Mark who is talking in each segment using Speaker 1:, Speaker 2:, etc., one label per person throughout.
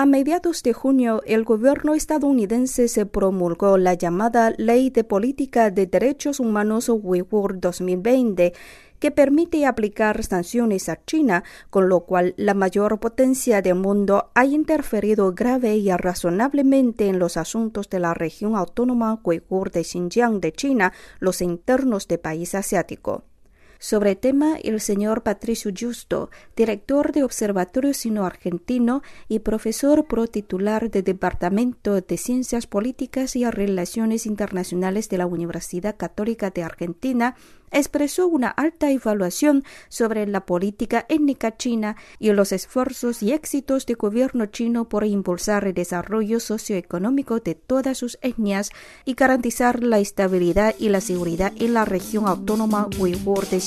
Speaker 1: A mediados de junio, el gobierno estadounidense se promulgó la llamada Ley de Política de Derechos Humanos Uyghur 2020, que permite aplicar sanciones a China, con lo cual la mayor potencia del mundo ha interferido grave y razonablemente en los asuntos de la región autónoma Uyghur de Xinjiang de China, los internos del país asiático. Sobre el tema, el señor Patricio Justo, director de Observatorio Sino-Argentino y profesor pro titular del Departamento de Ciencias Políticas y Relaciones Internacionales de la Universidad Católica de Argentina, expresó una alta evaluación sobre la política étnica china y los esfuerzos y éxitos del gobierno chino por impulsar el desarrollo socioeconómico de todas sus etnias y garantizar la estabilidad y la seguridad en la región autónoma uigur de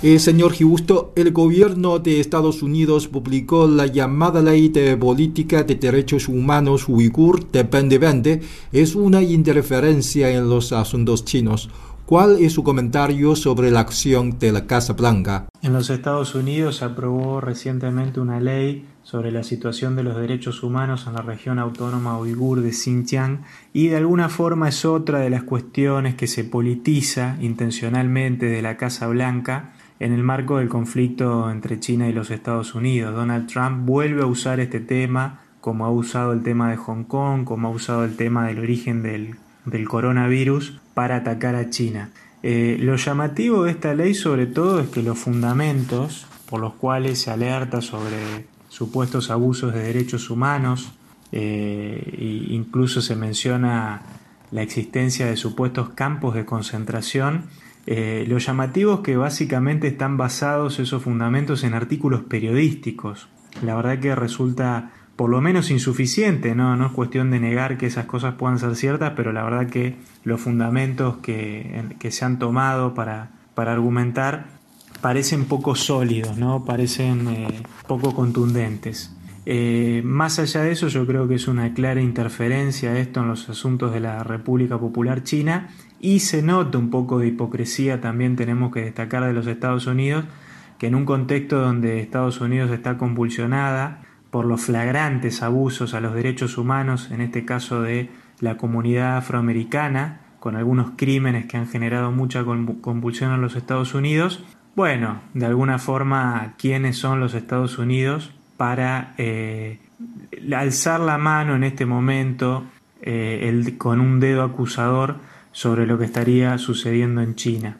Speaker 2: Eh, señor Giusto, el gobierno de Estados Unidos publicó la llamada Ley de Política de Derechos Humanos Uigur de 2020. Es una interferencia en los asuntos chinos. ¿Cuál es su comentario sobre la acción de la Casa Blanca?
Speaker 3: En los Estados Unidos se aprobó recientemente una ley sobre la situación de los derechos humanos en la región autónoma uigur de Xinjiang y de alguna forma es otra de las cuestiones que se politiza intencionalmente de la Casa Blanca en el marco del conflicto entre China y los Estados Unidos. Donald Trump vuelve a usar este tema como ha usado el tema de Hong Kong, como ha usado el tema del origen del, coronavirus para atacar a China. Eh, lo llamativo de esta ley sobre todo es que los fundamentos por los cuales se alerta sobre supuestos abusos de derechos humanos, eh, e incluso se menciona la existencia de supuestos campos de concentración, eh, lo llamativo es que básicamente están basados esos fundamentos en artículos periodísticos. La verdad que resulta por lo menos insuficiente, ¿no? no es cuestión de negar que esas cosas puedan ser ciertas, pero la verdad que los fundamentos que, se han tomado para, argumentar parecen poco sólidos, ¿no? parecen eh, poco contundentes. Eh, más allá de eso, yo creo que es una clara interferencia esto en los asuntos de la República Popular China y se nota un poco de hipocresía, también tenemos que destacar de los Estados Unidos, que en un contexto donde Estados Unidos está convulsionada, por los flagrantes abusos a los derechos humanos, en este caso de la comunidad afroamericana, con algunos crímenes que han generado mucha convulsión en los Estados Unidos. Bueno, de alguna forma, ¿quiénes son los Estados Unidos para eh, alzar la mano en este momento eh, con un dedo acusador sobre lo que estaría sucediendo en China?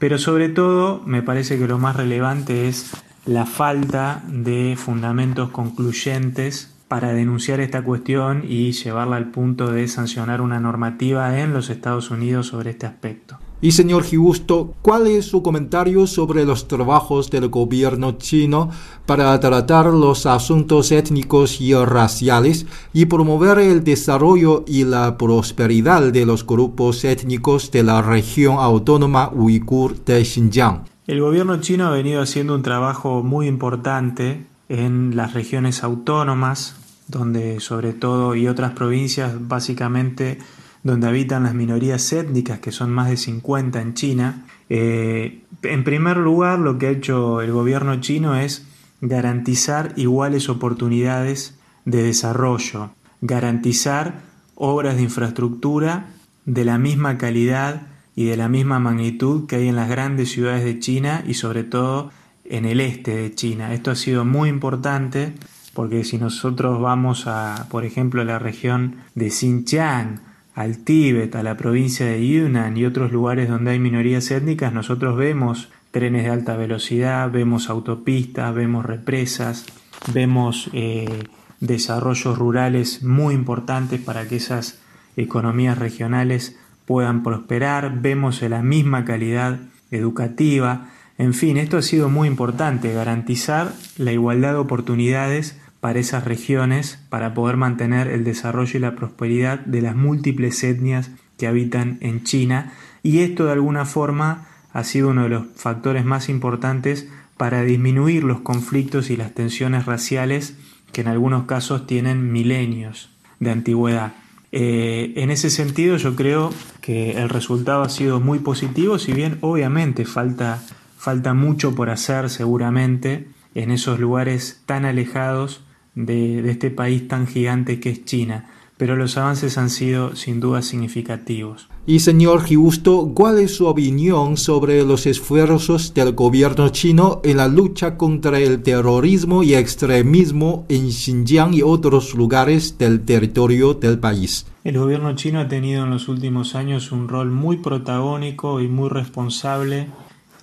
Speaker 3: Pero sobre todo, me parece que lo más relevante es la falta de fundamentos concluyentes para denunciar esta cuestión y llevarla al punto de sancionar una normativa en los Estados Unidos sobre este aspecto.
Speaker 2: Y señor Giusto, ¿cuál es su comentario sobre los trabajos del gobierno chino para tratar los asuntos étnicos y raciales y promover el desarrollo y la prosperidad de los grupos étnicos de la región autónoma uigur de Xinjiang?
Speaker 3: El gobierno chino ha venido haciendo un trabajo muy importante en las regiones autónomas, donde sobre todo y otras provincias básicamente donde habitan las minorías étnicas, que son más de 50 en China. Eh, en primer lugar, lo que ha hecho el gobierno chino es garantizar iguales oportunidades de desarrollo, garantizar obras de infraestructura de la misma calidad y de la misma magnitud que hay en las grandes ciudades de China y sobre todo en el este de China. Esto ha sido muy importante porque si nosotros vamos a, por ejemplo, la región de Xinjiang, al Tíbet, a la provincia de Yunnan y otros lugares donde hay minorías étnicas, nosotros vemos trenes de alta velocidad, vemos autopistas, vemos represas, vemos eh, desarrollos rurales muy importantes para que esas economías regionales puedan prosperar, vemos la misma calidad educativa, en fin, esto ha sido muy importante, garantizar la igualdad de oportunidades para esas regiones para poder mantener el desarrollo y la prosperidad de las múltiples etnias que habitan en China y esto de alguna forma ha sido uno de los factores más importantes para disminuir los conflictos y las tensiones raciales que en algunos casos tienen milenios de antigüedad. Eh, en ese sentido yo creo que el resultado ha sido muy positivo, si bien obviamente falta, falta mucho por hacer seguramente en esos lugares tan alejados de, de este país tan gigante que es China pero los avances han sido sin duda significativos.
Speaker 2: Y señor Giusto, ¿cuál es su opinión sobre los esfuerzos del gobierno chino en la lucha contra el terrorismo y extremismo en Xinjiang y otros lugares del territorio del país?
Speaker 3: El gobierno chino ha tenido en los últimos años un rol muy protagónico y muy responsable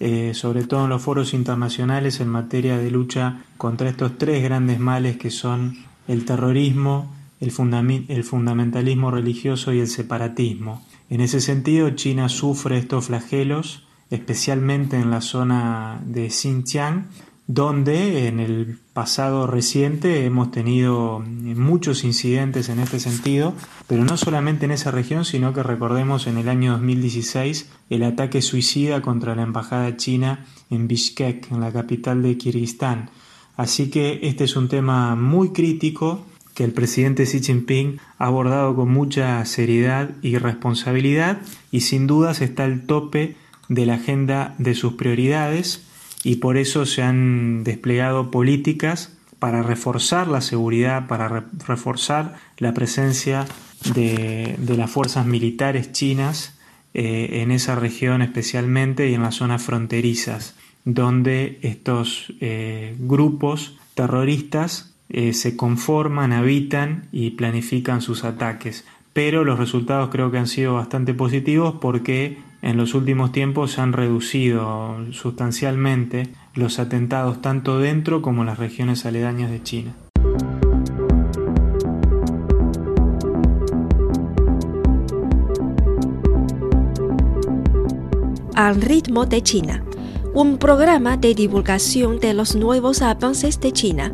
Speaker 3: eh, sobre todo en los foros internacionales en materia de lucha contra estos tres grandes males que son el terrorismo, el, fundamentalismo religioso y el separatismo. En ese sentido, China sufre estos flagelos, especialmente en la zona de Xinjiang, donde en el pasado reciente hemos tenido muchos incidentes en este sentido, pero no solamente en esa región, sino que recordemos en el año 2016 el ataque suicida contra la embajada china en Bishkek, en la capital de Kirguistán. Así que este es un tema muy crítico que el presidente Xi Jinping ha abordado con mucha seriedad y responsabilidad y sin dudas está al tope de la agenda de sus prioridades y por eso se han desplegado políticas para reforzar la seguridad, para reforzar la presencia de, las fuerzas militares chinas eh, en esa región especialmente y en las zonas fronterizas, donde estos eh, grupos terroristas eh, se conforman, habitan y planifican sus ataques. Pero los resultados creo que han sido bastante positivos porque en los últimos tiempos se han reducido sustancialmente los atentados tanto dentro como en las regiones aledañas de China.
Speaker 1: Al ritmo de China, un programa de divulgación de los nuevos avances de China